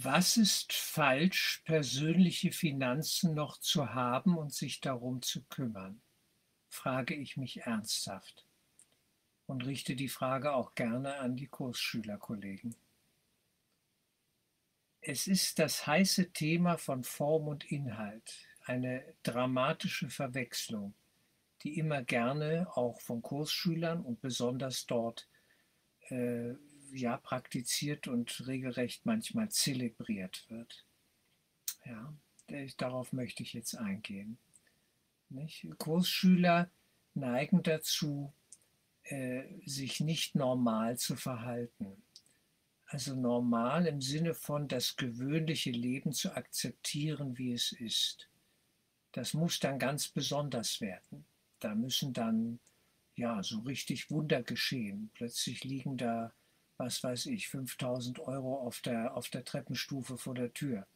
Was ist falsch, persönliche Finanzen noch zu haben und sich darum zu kümmern? frage ich mich ernsthaft und richte die Frage auch gerne an die Kursschülerkollegen. Es ist das heiße Thema von Form und Inhalt, eine dramatische Verwechslung, die immer gerne auch von Kursschülern und besonders dort äh, ja, praktiziert und regelrecht manchmal zelebriert wird. Ja, darauf möchte ich jetzt eingehen. Nicht? Kursschüler neigen dazu, äh, sich nicht normal zu verhalten. Also normal im Sinne von das gewöhnliche Leben zu akzeptieren, wie es ist. Das muss dann ganz besonders werden. Da müssen dann ja so richtig Wunder geschehen. Plötzlich liegen da was weiß ich, 5000 Euro auf der, auf der Treppenstufe vor der Tür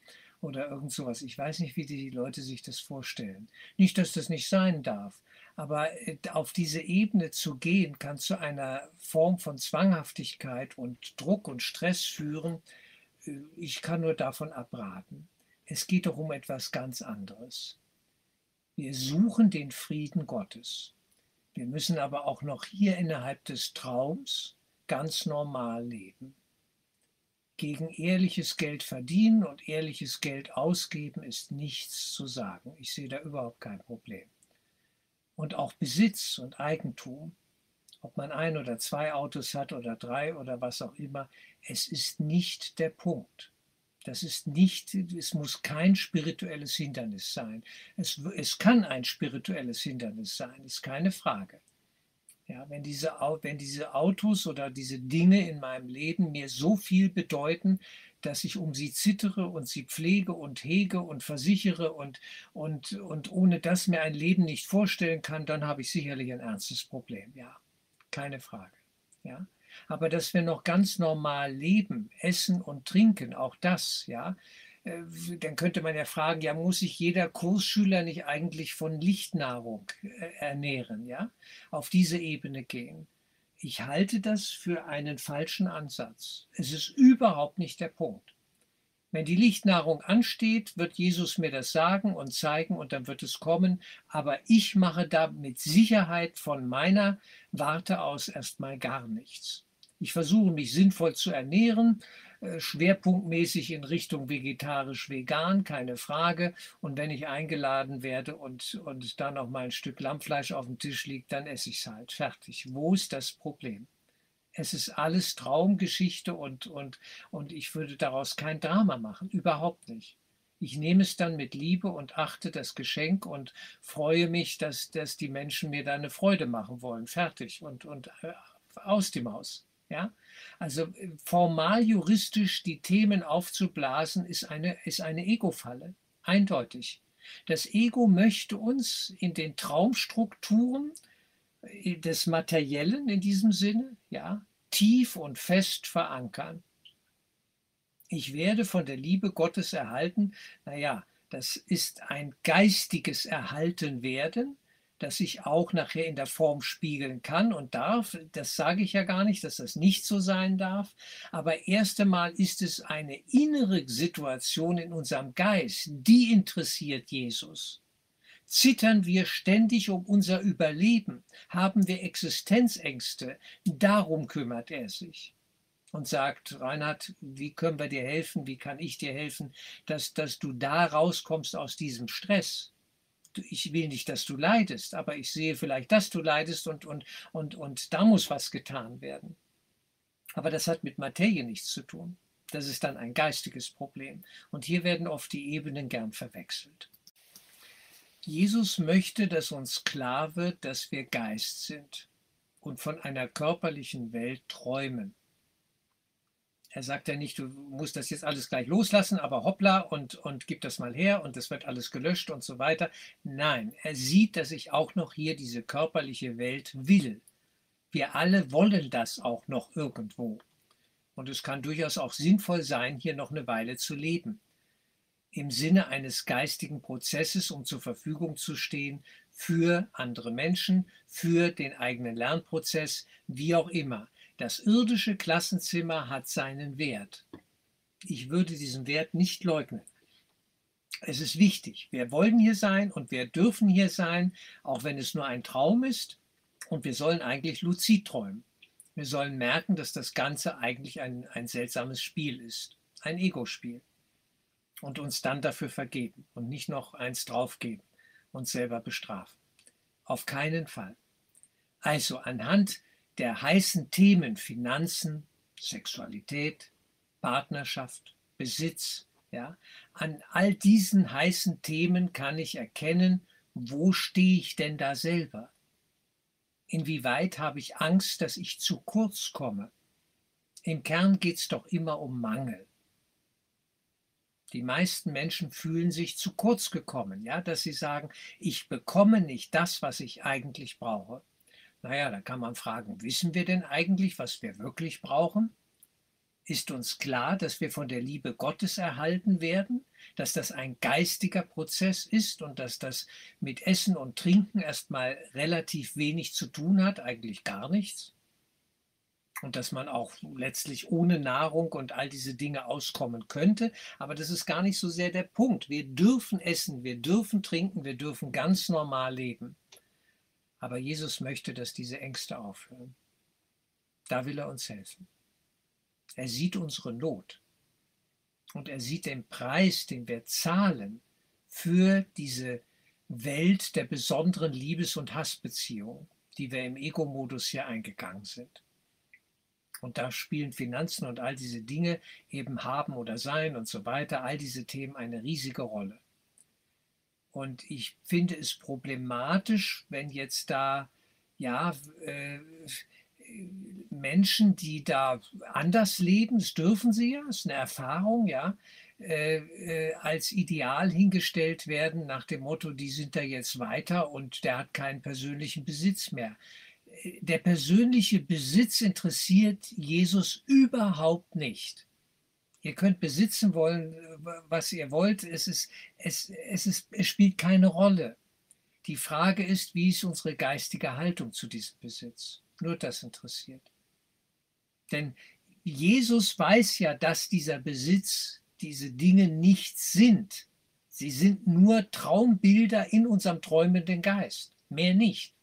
oder irgend sowas. Ich weiß nicht, wie die Leute sich das vorstellen. Nicht, dass das nicht sein darf, aber äh, auf diese Ebene zu gehen, kann zu einer Form von Zwanghaftigkeit und Druck und Stress führen. Äh, ich kann nur davon abraten. Es geht doch um etwas ganz anderes. Wir suchen den Frieden Gottes. Wir müssen aber auch noch hier innerhalb des Traums ganz normal leben. Gegen ehrliches Geld verdienen und ehrliches Geld ausgeben ist nichts zu sagen. Ich sehe da überhaupt kein Problem. Und auch Besitz und Eigentum, ob man ein oder zwei Autos hat oder drei oder was auch immer, es ist nicht der Punkt. Das ist nicht, es muss kein spirituelles Hindernis sein. Es, es kann ein spirituelles Hindernis sein, ist keine Frage. Ja, wenn, diese, wenn diese Autos oder diese Dinge in meinem Leben mir so viel bedeuten, dass ich um sie zittere und sie pflege und hege und versichere und, und, und ohne das mir ein Leben nicht vorstellen kann, dann habe ich sicherlich ein ernstes Problem. Ja, keine Frage. Ja. Aber dass wir noch ganz normal leben, essen und trinken, auch das, ja, dann könnte man ja fragen, ja, muss sich jeder Kursschüler nicht eigentlich von Lichtnahrung äh, ernähren, ja? Auf diese Ebene gehen. Ich halte das für einen falschen Ansatz. Es ist überhaupt nicht der Punkt. Wenn die Lichtnahrung ansteht, wird Jesus mir das sagen und zeigen und dann wird es kommen. Aber ich mache da mit Sicherheit von meiner Warte aus erstmal gar nichts. Ich versuche mich sinnvoll zu ernähren, äh, schwerpunktmäßig in Richtung vegetarisch-vegan, keine Frage. Und wenn ich eingeladen werde und, und da noch mal ein Stück Lammfleisch auf dem Tisch liegt, dann esse ich es halt. Fertig. Wo ist das Problem? Es ist alles Traumgeschichte und, und, und ich würde daraus kein Drama machen. Überhaupt nicht. Ich nehme es dann mit Liebe und achte das Geschenk und freue mich, dass, dass die Menschen mir da eine Freude machen wollen. Fertig und, und äh, aus die Maus. Ja? Also äh, formal juristisch die Themen aufzublasen, ist eine, ist eine Ego-Falle, eindeutig. Das Ego möchte uns in den Traumstrukturen äh, des Materiellen in diesem Sinne, ja, tief und fest verankern. Ich werde von der Liebe Gottes erhalten. Naja, das ist ein geistiges Erhaltenwerden, das sich auch nachher in der Form spiegeln kann und darf. Das sage ich ja gar nicht, dass das nicht so sein darf. Aber erst einmal ist es eine innere Situation in unserem Geist, die interessiert Jesus. Zittern wir ständig um unser Überleben? Haben wir Existenzängste? Darum kümmert er sich und sagt, Reinhard, wie können wir dir helfen? Wie kann ich dir helfen, dass, dass du da rauskommst aus diesem Stress? Ich will nicht, dass du leidest, aber ich sehe vielleicht, dass du leidest und, und, und, und da muss was getan werden. Aber das hat mit Materie nichts zu tun. Das ist dann ein geistiges Problem. Und hier werden oft die Ebenen gern verwechselt. Jesus möchte, dass uns klar wird, dass wir Geist sind und von einer körperlichen Welt träumen. Er sagt ja nicht, du musst das jetzt alles gleich loslassen, aber hoppla und, und gib das mal her und es wird alles gelöscht und so weiter. Nein, er sieht, dass ich auch noch hier diese körperliche Welt will. Wir alle wollen das auch noch irgendwo. Und es kann durchaus auch sinnvoll sein, hier noch eine Weile zu leben. Im Sinne eines geistigen Prozesses, um zur Verfügung zu stehen für andere Menschen, für den eigenen Lernprozess, wie auch immer. Das irdische Klassenzimmer hat seinen Wert. Ich würde diesen Wert nicht leugnen. Es ist wichtig. Wir wollen hier sein und wir dürfen hier sein, auch wenn es nur ein Traum ist. Und wir sollen eigentlich luzid träumen. Wir sollen merken, dass das Ganze eigentlich ein, ein seltsames Spiel ist. Ein Ego-Spiel. Und uns dann dafür vergeben und nicht noch eins draufgeben, uns selber bestrafen. Auf keinen Fall. Also anhand der heißen Themen Finanzen, Sexualität, Partnerschaft, Besitz, ja, an all diesen heißen Themen kann ich erkennen, wo stehe ich denn da selber? Inwieweit habe ich Angst, dass ich zu kurz komme? Im Kern geht es doch immer um Mangel. Die meisten Menschen fühlen sich zu kurz gekommen, ja, dass sie sagen, ich bekomme nicht das, was ich eigentlich brauche. Naja, da kann man fragen, wissen wir denn eigentlich, was wir wirklich brauchen? Ist uns klar, dass wir von der Liebe Gottes erhalten werden, dass das ein geistiger Prozess ist und dass das mit Essen und Trinken erstmal relativ wenig zu tun hat, eigentlich gar nichts? und dass man auch letztlich ohne Nahrung und all diese Dinge auskommen könnte. Aber das ist gar nicht so sehr der Punkt. Wir dürfen essen, wir dürfen trinken, wir dürfen ganz normal leben. Aber Jesus möchte, dass diese Ängste aufhören. Da will er uns helfen. Er sieht unsere Not und er sieht den Preis, den wir zahlen für diese Welt der besonderen Liebes- und Hassbeziehungen, die wir im Ego-Modus hier eingegangen sind. Und da spielen Finanzen und all diese Dinge eben haben oder sein und so weiter, all diese Themen eine riesige Rolle. Und ich finde es problematisch, wenn jetzt da, ja, äh, Menschen, die da anders leben, das dürfen sie ja, das ist eine Erfahrung, ja, äh, äh, als Ideal hingestellt werden nach dem Motto, die sind da jetzt weiter und der hat keinen persönlichen Besitz mehr der persönliche Besitz interessiert Jesus überhaupt nicht. Ihr könnt besitzen wollen, was ihr wollt. Es, ist, es, es, ist, es spielt keine Rolle. Die Frage ist, wie ist unsere geistige Haltung zu diesem Besitz? Nur das interessiert. Denn Jesus weiß ja, dass dieser Besitz, diese Dinge nichts sind. Sie sind nur Traumbilder in unserem träumenden Geist. Mehr nicht.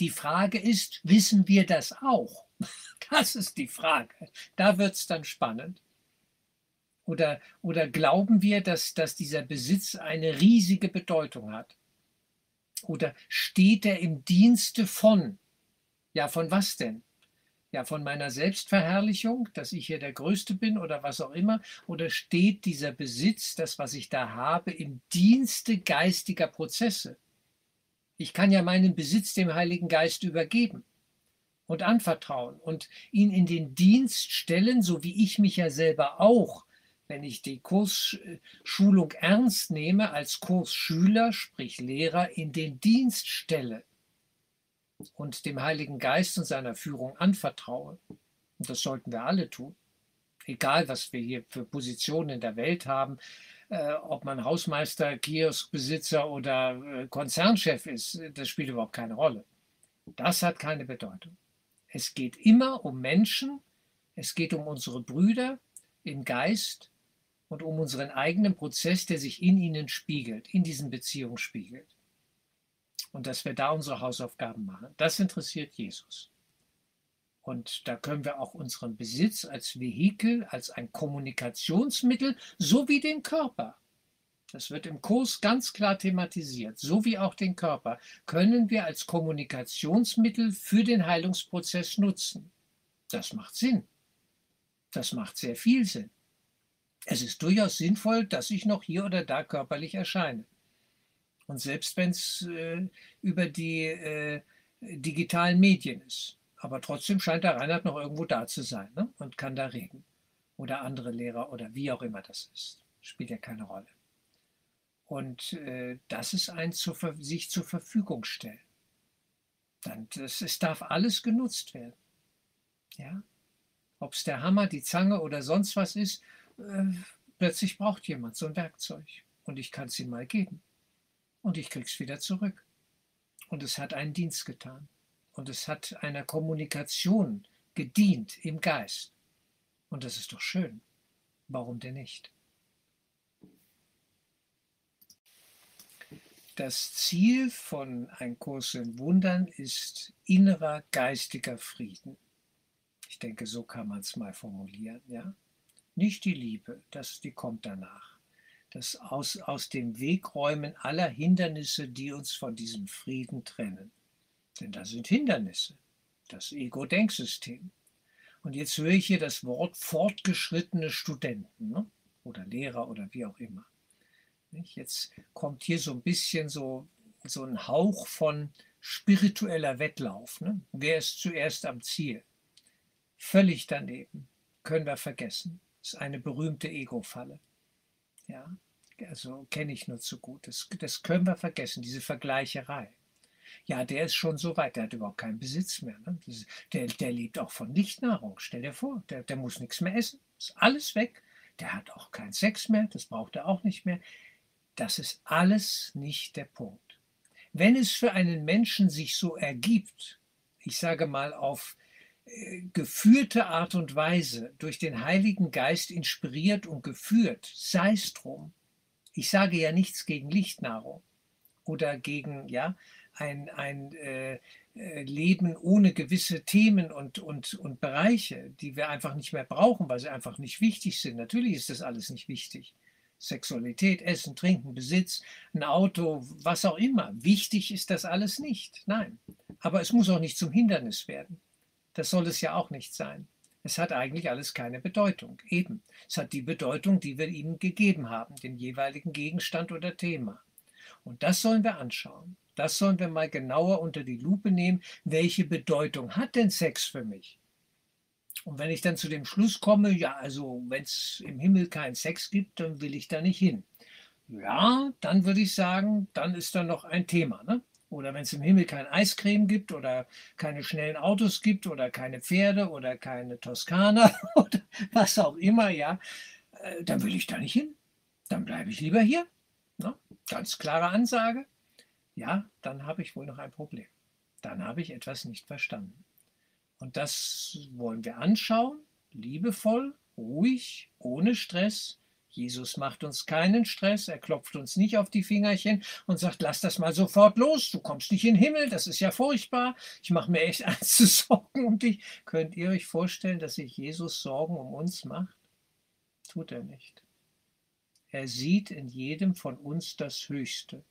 Die Frage ist, wissen wir das auch? Das ist die Frage. Da wird es dann spannend. Oder, oder glauben wir, dass, dass dieser Besitz eine riesige Bedeutung hat? Oder steht er im Dienste von? Ja, von was denn? Ja, von meiner Selbstverherrlichung, dass ich hier der Größte bin oder was auch immer? Oder steht dieser Besitz, das, was ich da habe, im Dienste geistiger Prozesse? Ich kann ja meinen Besitz dem Heiligen Geist übergeben und anvertrauen und ihn in den Dienst stellen, so wie ich mich ja selber auch, wenn ich die Kursschulung ernst nehme, als Kursschüler, sprich Lehrer, in den Dienst stelle und dem Heiligen Geist und seiner Führung anvertraue. Und das sollten wir alle tun. Egal, was wir hier für Positionen in der Welt haben, äh, ob man Hausmeister, Kioskbesitzer oder äh, Konzernchef ist, das spielt überhaupt keine Rolle. Das hat keine Bedeutung. Es geht immer um Menschen, es geht um unsere Brüder im Geist und um unseren eigenen Prozess, der sich in ihnen spiegelt, in diesen Beziehungen spiegelt. Und dass wir da unsere Hausaufgaben machen. Das interessiert Jesus. Und da können wir auch unseren Besitz als Vehikel, als ein Kommunikationsmittel, sowie den Körper, das wird im Kurs ganz klar thematisiert, sowie auch den Körper, können wir als Kommunikationsmittel für den Heilungsprozess nutzen. Das macht Sinn. Das macht sehr viel Sinn. Es ist durchaus sinnvoll, dass ich noch hier oder da körperlich erscheine. Und selbst wenn es äh, über die äh, digitalen Medien ist. Aber trotzdem scheint der Reinhard noch irgendwo da zu sein ne? und kann da reden. Oder andere Lehrer oder wie auch immer das ist. Spielt ja keine Rolle. Und äh, das ist ein zu, sich zur Verfügung stellen. Dann, das, es darf alles genutzt werden. Ja? Ob es der Hammer, die Zange oder sonst was ist, äh, plötzlich braucht jemand so ein Werkzeug. Und ich kann es ihm mal geben. Und ich krieg's wieder zurück. Und es hat einen Dienst getan und es hat einer Kommunikation gedient im Geist. Und das ist doch schön. Warum denn nicht? Das Ziel von Ein Kurs in Wundern ist innerer geistiger Frieden. Ich denke, so kann man es mal formulieren. Ja? Nicht die Liebe, das, die kommt danach. Das aus, aus dem Wegräumen aller Hindernisse, die uns von diesem Frieden trennen. Denn das sind Hindernisse, das Ego-Denksystem. Und jetzt höre ich hier das Wort fortgeschrittene Studenten ne? oder Lehrer oder wie auch immer. Jetzt kommt hier so ein bisschen so, so ein Hauch von spiritueller Wettlauf. Ne? Wer ist zuerst am Ziel? Völlig daneben. Können wir vergessen. Ist eine berühmte Ego-Falle. Ja, also kenne ich nur zu gut. Das, das können wir vergessen, diese Vergleicherei. Ja, der ist schon so weit, der hat überhaupt keinen Besitz mehr. Ne? Der, der lebt auch von Nichtnahrung. Stell dir vor, der, der muss nichts mehr essen. Ist alles weg. Der hat auch keinen Sex mehr, das braucht er auch nicht mehr. Das ist alles nicht der Punkt. Wenn es für einen Menschen sich so ergibt, ich sage mal auf geführte Art und Weise, durch den Heiligen Geist inspiriert und geführt, sei es drum. Ich sage ja nichts gegen Lichtnahrung oder gegen ja, ein, ein äh, äh Leben ohne gewisse Themen und, und, und Bereiche, die wir einfach nicht mehr brauchen, weil sie einfach nicht wichtig sind. Natürlich ist das alles nicht wichtig. Sexualität, Essen, Trinken, Besitz, ein Auto, was auch immer. Wichtig ist das alles nicht. Nein. Aber es muss auch nicht zum Hindernis werden. Das soll es ja auch nicht sein. Es hat eigentlich alles keine Bedeutung. Eben. Es hat die Bedeutung, die wir ihnen gegeben haben, den jeweiligen Gegenstand oder Thema. Und das sollen wir anschauen. Das sollen wir mal genauer unter die Lupe nehmen. Welche Bedeutung hat denn Sex für mich? Und wenn ich dann zu dem Schluss komme, ja, also wenn es im Himmel keinen Sex gibt, dann will ich da nicht hin. Ja, dann würde ich sagen, dann ist da noch ein Thema. Ne? Oder wenn es im Himmel kein Eiscreme gibt oder keine schnellen Autos gibt oder keine Pferde oder keine Toskana oder was auch immer, ja, äh, dann will ich da nicht hin. Dann bleibe ich lieber hier. Ne? Ganz klare Ansage. Ja, dann habe ich wohl noch ein Problem. Dann habe ich etwas nicht verstanden. Und das wollen wir anschauen, liebevoll, ruhig, ohne Stress. Jesus macht uns keinen Stress, er klopft uns nicht auf die Fingerchen und sagt, lass das mal sofort los, du kommst nicht in den Himmel, das ist ja furchtbar, ich mache mir echt ernste Sorgen um dich. Könnt ihr euch vorstellen, dass sich Jesus Sorgen um uns macht? Tut er nicht. Er sieht in jedem von uns das Höchste,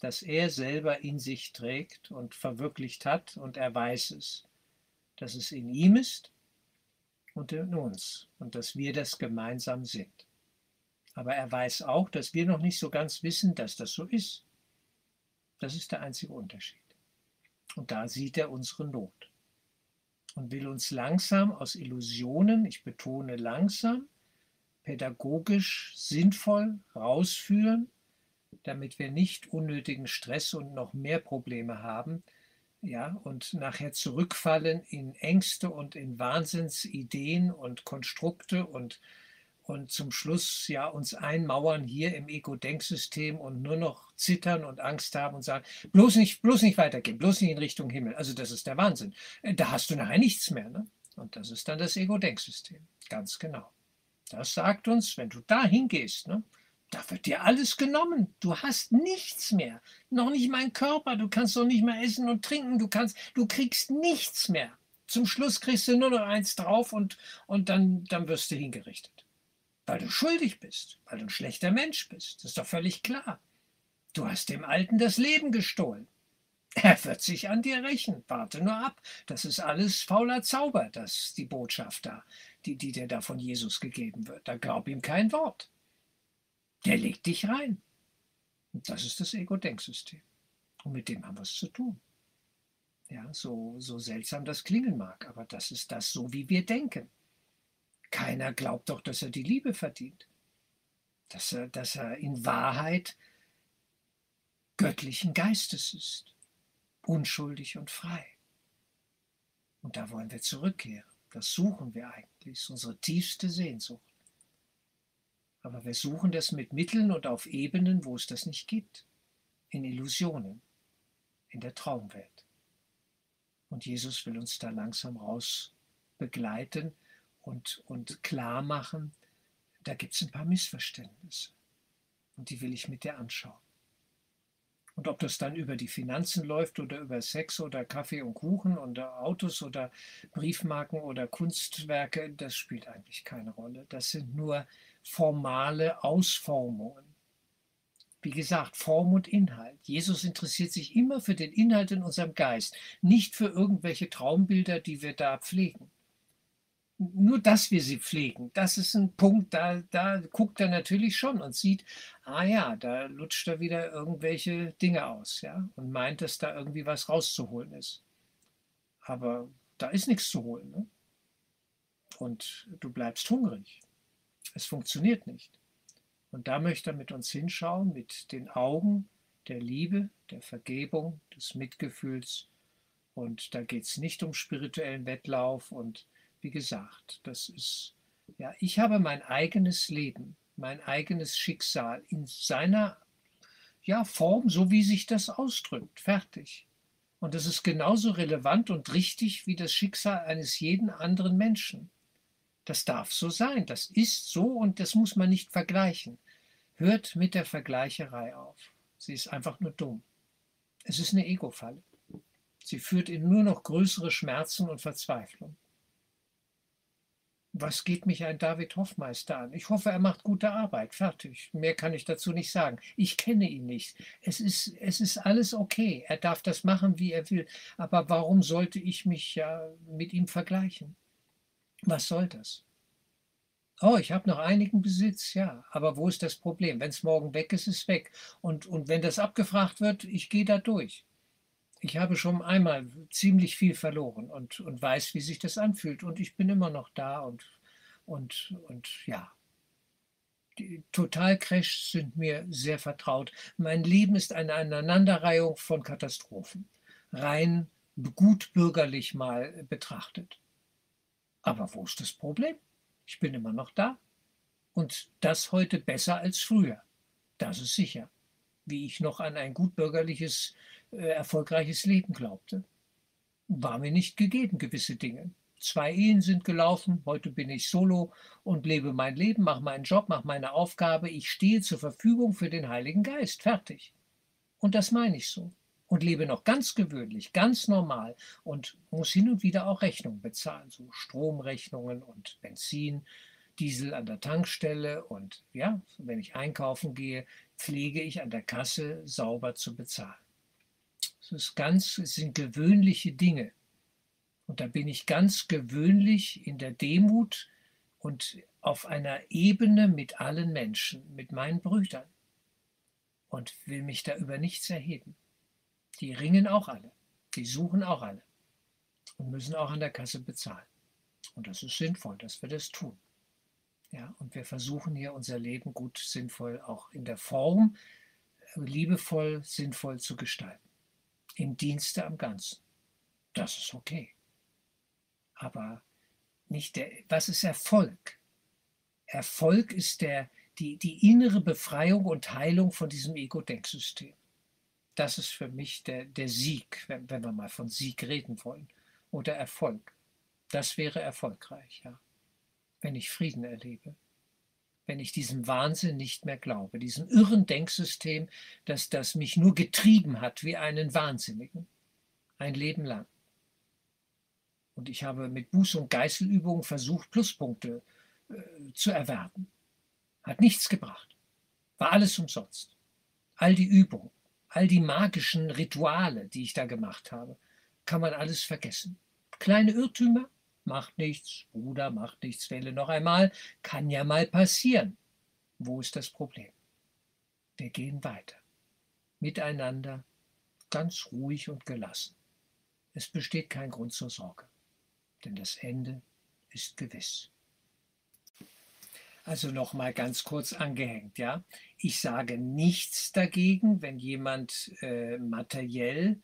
das er selber in sich trägt und verwirklicht hat und er weiß es dass es in ihm ist und in uns und dass wir das gemeinsam sind. Aber er weiß auch, dass wir noch nicht so ganz wissen, dass das so ist. Das ist der einzige Unterschied. Und da sieht er unsere Not und will uns langsam aus Illusionen, ich betone langsam, pädagogisch sinnvoll rausführen, damit wir nicht unnötigen Stress und noch mehr Probleme haben, ja, und nachher zurückfallen in Ängste und in Wahnsinnsideen und Konstrukte und, und zum Schluss ja uns einmauern hier im Ego-Denksystem und nur noch zittern und Angst haben und sagen, bloß nicht, bloß nicht weitergehen, bloß nicht in Richtung Himmel. Also das ist der Wahnsinn. Äh, da hast du nachher nichts mehr. Ne? Und das ist dann das Ego-Denksystem. Ganz genau. Das sagt uns, wenn du da hingehst, ne, da wird dir alles genommen. Du hast nichts mehr. Noch nicht mein Körper. Du kannst doch nicht mehr essen und trinken. Du kannst, du kriegst nichts mehr. Zum Schluss kriegst du nur noch eins drauf und, und dann, dann wirst du hingerichtet. Weil du schuldig bist, weil du ein schlechter Mensch bist. Das ist doch völlig klar. Du hast dem Alten das Leben gestohlen. Er wird sich an dir rächen. Warte nur ab. Das ist alles fauler Zauber, das die Botschaft da, die, die dir da von Jesus gegeben wird. Da glaub ihm kein Wort. Der legt dich rein. Und das ist das Ego-Denksystem. Und mit dem haben wir es zu tun. Ja, so, so seltsam das klingen mag, aber das ist das so, wie wir denken. Keiner glaubt doch, dass er die Liebe verdient. Dass er, dass er in Wahrheit göttlichen Geistes ist. Unschuldig und frei. Und da wollen wir zurückkehren. Das suchen wir eigentlich. Das ist unsere tiefste Sehnsucht. Aber wir suchen das mit Mitteln und auf Ebenen, wo es das nicht gibt. In Illusionen, in der Traumwelt. Und Jesus will uns da langsam raus begleiten und, und klar machen, da gibt es ein paar Missverständnisse. Und die will ich mit dir anschauen. Und ob das dann über die Finanzen läuft oder über Sex oder Kaffee und Kuchen oder Autos oder Briefmarken oder Kunstwerke, das spielt eigentlich keine Rolle. Das sind nur formale Ausformungen. Wie gesagt, Form und Inhalt. Jesus interessiert sich immer für den Inhalt in unserem Geist, nicht für irgendwelche Traumbilder, die wir da pflegen nur dass wir sie pflegen, das ist ein Punkt, da, da guckt er natürlich schon und sieht, ah ja, da lutscht er wieder irgendwelche Dinge aus, ja, und meint, dass da irgendwie was rauszuholen ist. Aber da ist nichts zu holen, ne? Und du bleibst hungrig. Es funktioniert nicht. Und da möchte er mit uns hinschauen, mit den Augen der Liebe, der Vergebung, des Mitgefühls. Und da geht es nicht um spirituellen Wettlauf und wie gesagt, das ist, ja, ich habe mein eigenes Leben, mein eigenes Schicksal in seiner ja, Form, so wie sich das ausdrückt. Fertig. Und das ist genauso relevant und richtig wie das Schicksal eines jeden anderen Menschen. Das darf so sein, das ist so und das muss man nicht vergleichen. Hört mit der Vergleicherei auf. Sie ist einfach nur dumm. Es ist eine Ego-Falle. Sie führt in nur noch größere Schmerzen und Verzweiflung was geht mich ein David Hoffmeister an? Ich hoffe, er macht gute Arbeit. Fertig. Mehr kann ich dazu nicht sagen. Ich kenne ihn nicht. Es ist, es ist alles okay. Er darf das machen, wie er will. Aber warum sollte ich mich ja mit ihm vergleichen? Was soll das? Oh, ich habe noch einigen Besitz, ja. Aber wo ist das Problem? Wenn es morgen weg ist, ist es weg. Und, und wenn das abgefragt wird, ich gehe da durch ich habe schon einmal ziemlich viel verloren und, und weiß, wie sich das anfühlt. Und ich bin immer noch da und, und, und ja. Die Totalcrashs sind mir sehr vertraut. Mein Leben ist eine Aneinanderreihung von Katastrophen. Rein gut bürgerlich mal betrachtet. Aber wo ist das Problem? Ich bin immer noch da. Und das heute besser als früher. Das ist sicher. Wie ich noch an ein gutbürgerliches erfolgreiches Leben glaubte. War mir nicht gegeben, gewisse Dinge. Zwei Ehen sind gelaufen, heute bin ich solo und lebe mein Leben, mache meinen Job, mache meine Aufgabe, ich stehe zur Verfügung für den Heiligen Geist, fertig. Und das meine ich so. Und lebe noch ganz gewöhnlich, ganz normal und muss hin und wieder auch Rechnungen bezahlen, so Stromrechnungen und Benzin, Diesel an der Tankstelle und ja, wenn ich einkaufen gehe, pflege ich an der Kasse sauber zu bezahlen. Es ganz, es sind gewöhnliche Dinge. Und da bin ich ganz gewöhnlich in der Demut und auf einer Ebene mit allen Menschen, mit meinen Brüdern. Und will mich da über nichts erheben. Die ringen auch alle. Die suchen auch alle. Und müssen auch an der Kasse bezahlen. Und das ist sinnvoll, dass wir das tun. Ja, und wir versuchen hier unser Leben gut, sinnvoll, auch in der Form, liebevoll, sinnvoll zu gestalten im Dienste am Ganzen. Das ist okay. Aber nicht der, was ist Erfolg? Erfolg ist der, die, die innere Befreiung und Heilung von diesem Ego-Denksystem. Das ist für mich der, der Sieg, wenn, wenn wir mal von Sieg reden wollen. Oder Erfolg. Das wäre erfolgreich, ja. Wenn ich Frieden erlebe wenn ich diesem Wahnsinn nicht mehr glaube, diesem irren Denksystem, das, das mich nur getrieben hat wie einen Wahnsinnigen, ein Leben lang. Und ich habe mit Buß- und Geißelübungen versucht, Pluspunkte äh, zu erwerben. Hat nichts gebracht. War alles umsonst. All die Übungen, all die magischen Rituale, die ich da gemacht habe, kann man alles vergessen. Kleine Irrtümer, Macht nichts, Bruder, macht nichts, wähle noch einmal. Kann ja mal passieren. Wo ist das Problem? Wir gehen weiter. Miteinander, ganz ruhig und gelassen. Es besteht kein Grund zur Sorge, denn das Ende ist gewiss. Also noch mal ganz kurz angehängt, ja. Ich sage nichts dagegen, wenn jemand äh, materiell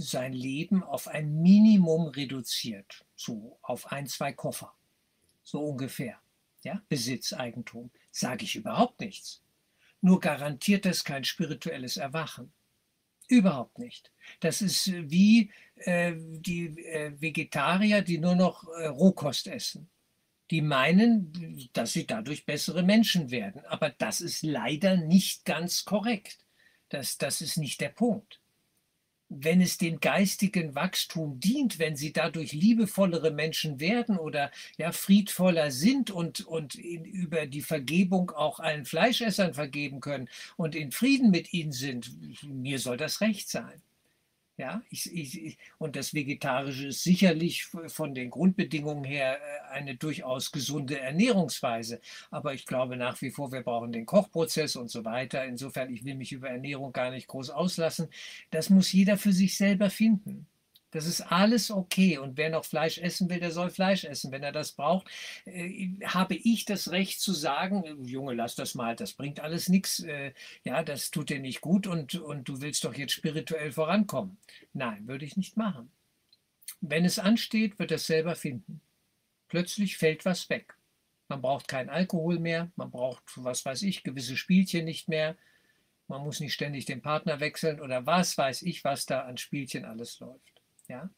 sein Leben auf ein Minimum reduziert, so auf ein, zwei Koffer, so ungefähr. Ja, Besitz, Eigentum, sage ich überhaupt nichts. Nur garantiert es kein spirituelles Erwachen. Überhaupt nicht. Das ist wie äh, die äh, Vegetarier, die nur noch äh, Rohkost essen. die meinen, dass sie dadurch bessere Menschen werden. Aber das ist leider nicht ganz korrekt. Das, das ist nicht der Punkt. Wenn es dem geistigen Wachstum dient, wenn sie dadurch liebevollere Menschen werden oder ja friedvoller sind und, und in, über die Vergebung auch allen Fleischessern vergeben können und in Frieden mit ihnen sind, mir soll das recht sein. Ja, ich, ich, und das Vegetarische ist sicherlich von den Grundbedingungen her äh, eine durchaus gesunde Ernährungsweise. Aber ich glaube nach wie vor, wir brauchen den Kochprozess und so weiter. Insofern, ich will mich über Ernährung gar nicht groß auslassen. Das muss jeder für sich selber finden. Das ist alles okay. Und wer noch Fleisch essen will, der soll Fleisch essen. Wenn er das braucht, äh, habe ich das Recht zu sagen, äh, Junge, lass das mal, das bringt alles nichts. Äh, ja, das tut dir nicht gut und, und du willst doch jetzt spirituell vorankommen. Nein, würde ich nicht machen. Wenn es ansteht, wird er es selber finden. Plötzlich fällt was weg. Man braucht keinen Alkohol mehr, man braucht, was weiß ich, gewisse Spielchen nicht mehr. Man muss nicht ständig den Partner wechseln oder was weiß ich, was da an Spielchen alles läuft. Ja?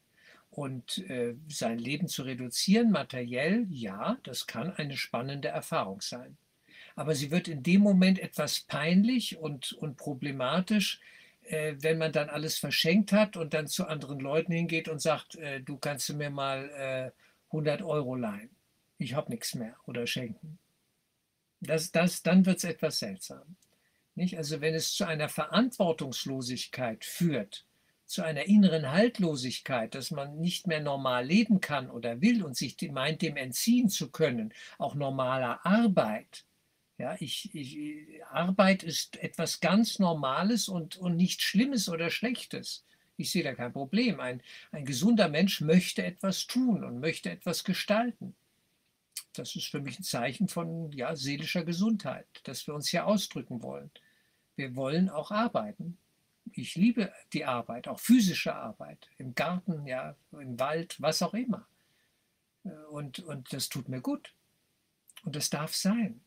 Und äh, sein Leben zu reduzieren, materiell, ja, das kann eine spannende Erfahrung sein. Aber sie wird in dem Moment etwas peinlich und, und problematisch, äh, wenn man dann alles verschenkt hat und dann zu anderen Leuten hingeht und sagt, äh, du kannst mir mal äh, 100 Euro leihen. Ich habe nichts mehr oder schenken. Das, das, dann wird es etwas seltsam. Nicht? Also wenn es zu einer Verantwortungslosigkeit führt, zu einer inneren Haltlosigkeit, dass man nicht mehr normal leben kann oder will und sich meint, dem entziehen zu können, auch normaler Arbeit. Ja, ich, ich, Arbeit ist etwas ganz Normales und, und nichts Schlimmes oder Schlechtes. Ich sehe da kein Problem. Ein, ein gesunder Mensch möchte etwas tun und möchte etwas gestalten. Das ist für mich ein Zeichen von ja, seelischer Gesundheit, dass wir uns hier ausdrücken wollen. Wir wollen auch arbeiten ich liebe die Arbeit, auch physische Arbeit, im Garten, ja, im Wald, was auch immer. Äh, und, und das tut mir gut. Und das darf sein.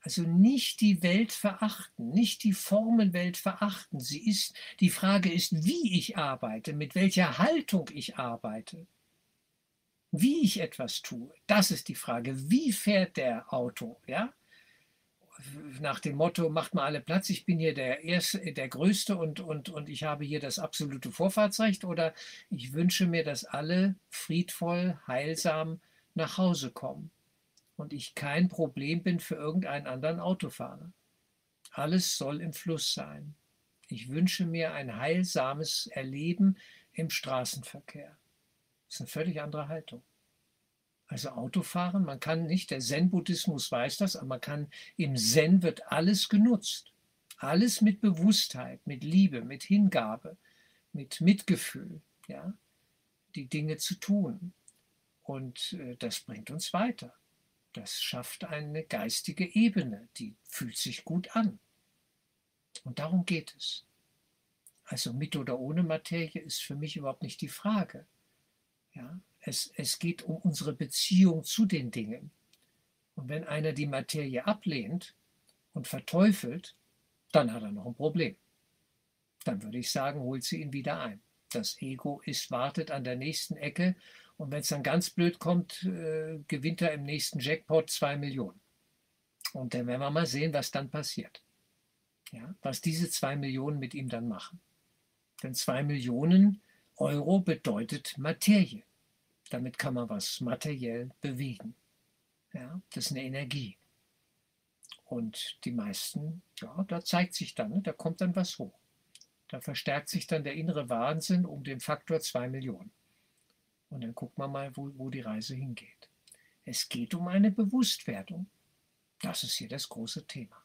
Also nicht die Welt verachten, nicht die Formenwelt verachten. Sie ist, die Frage ist, wie ich arbeite, mit welcher Haltung ich arbeite, wie ich etwas tue. Das ist die Frage. Wie fährt der Auto? Ja? Nach dem Motto, macht mal alle Platz, ich bin hier der Erste, der Größte und, und, und ich habe hier das absolute Vorfahrtsrecht oder ich wünsche mir, dass alle friedvoll, heilsam nach Hause kommen und ich kein Problem bin für irgendeinen anderen Autofahrer. Alles soll im Fluss sein. Ich wünsche mir ein heilsames Erleben im Straßenverkehr. Das ist eine völlig andere Haltung. Also Autofahren, man kann nicht, der Zen-Buddhismus weiß das, aber man kann, im Zen wird alles genutzt. Alles mit Bewusstheit, mit Liebe, mit Hingabe, mit Mitgefühl, ja, die Dinge zu tun. Und äh, das bringt uns weiter. Das schafft eine geistige Ebene, die fühlt sich gut an. Und darum geht es. Also mit oder ohne Materie ist für mich überhaupt nicht die Frage. Ja, es, es geht um unsere Beziehung zu den Dingen. Und wenn einer die Materie ablehnt und verteufelt, dann hat er noch ein Problem. Dann würde ich sagen, holt sie ihn wieder ein. Das Ego ist, wartet an der nächsten Ecke und wenn es dann ganz blöd kommt, äh, gewinnt er im nächsten Jackpot zwei Millionen. Und dann werden wir mal sehen, was dann passiert. Ja, was diese zwei Millionen mit ihm dann machen. Denn zwei Millionen Euro bedeutet Materie. Damit kann man was materiell bewegen. Ja, das ist eine Energie. Und die meisten, ja, da zeigt sich dann, ne, da kommt dann was hoch. Da verstärkt sich dann der innere Wahnsinn um den Faktor 2 Millionen. Und dann guckt man mal, wo, wo die Reise hingeht. Es geht um eine Bewusstwerdung. Das ist hier das große Thema.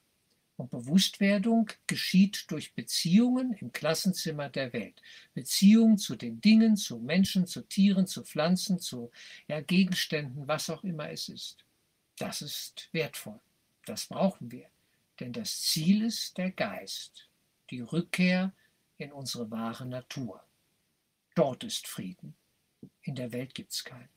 Und Bewusstwerdung geschieht durch Beziehungen im Klassenzimmer der Welt. Beziehungen zu den Dingen, zu Menschen, zu Tieren, zu Pflanzen, zu ja, Gegenständen, was auch immer es ist. Das ist wertvoll. Das brauchen wir. Denn das Ziel ist der Geist, die Rückkehr in unsere wahre Natur. Dort ist Frieden. In der Welt gibt es keinen.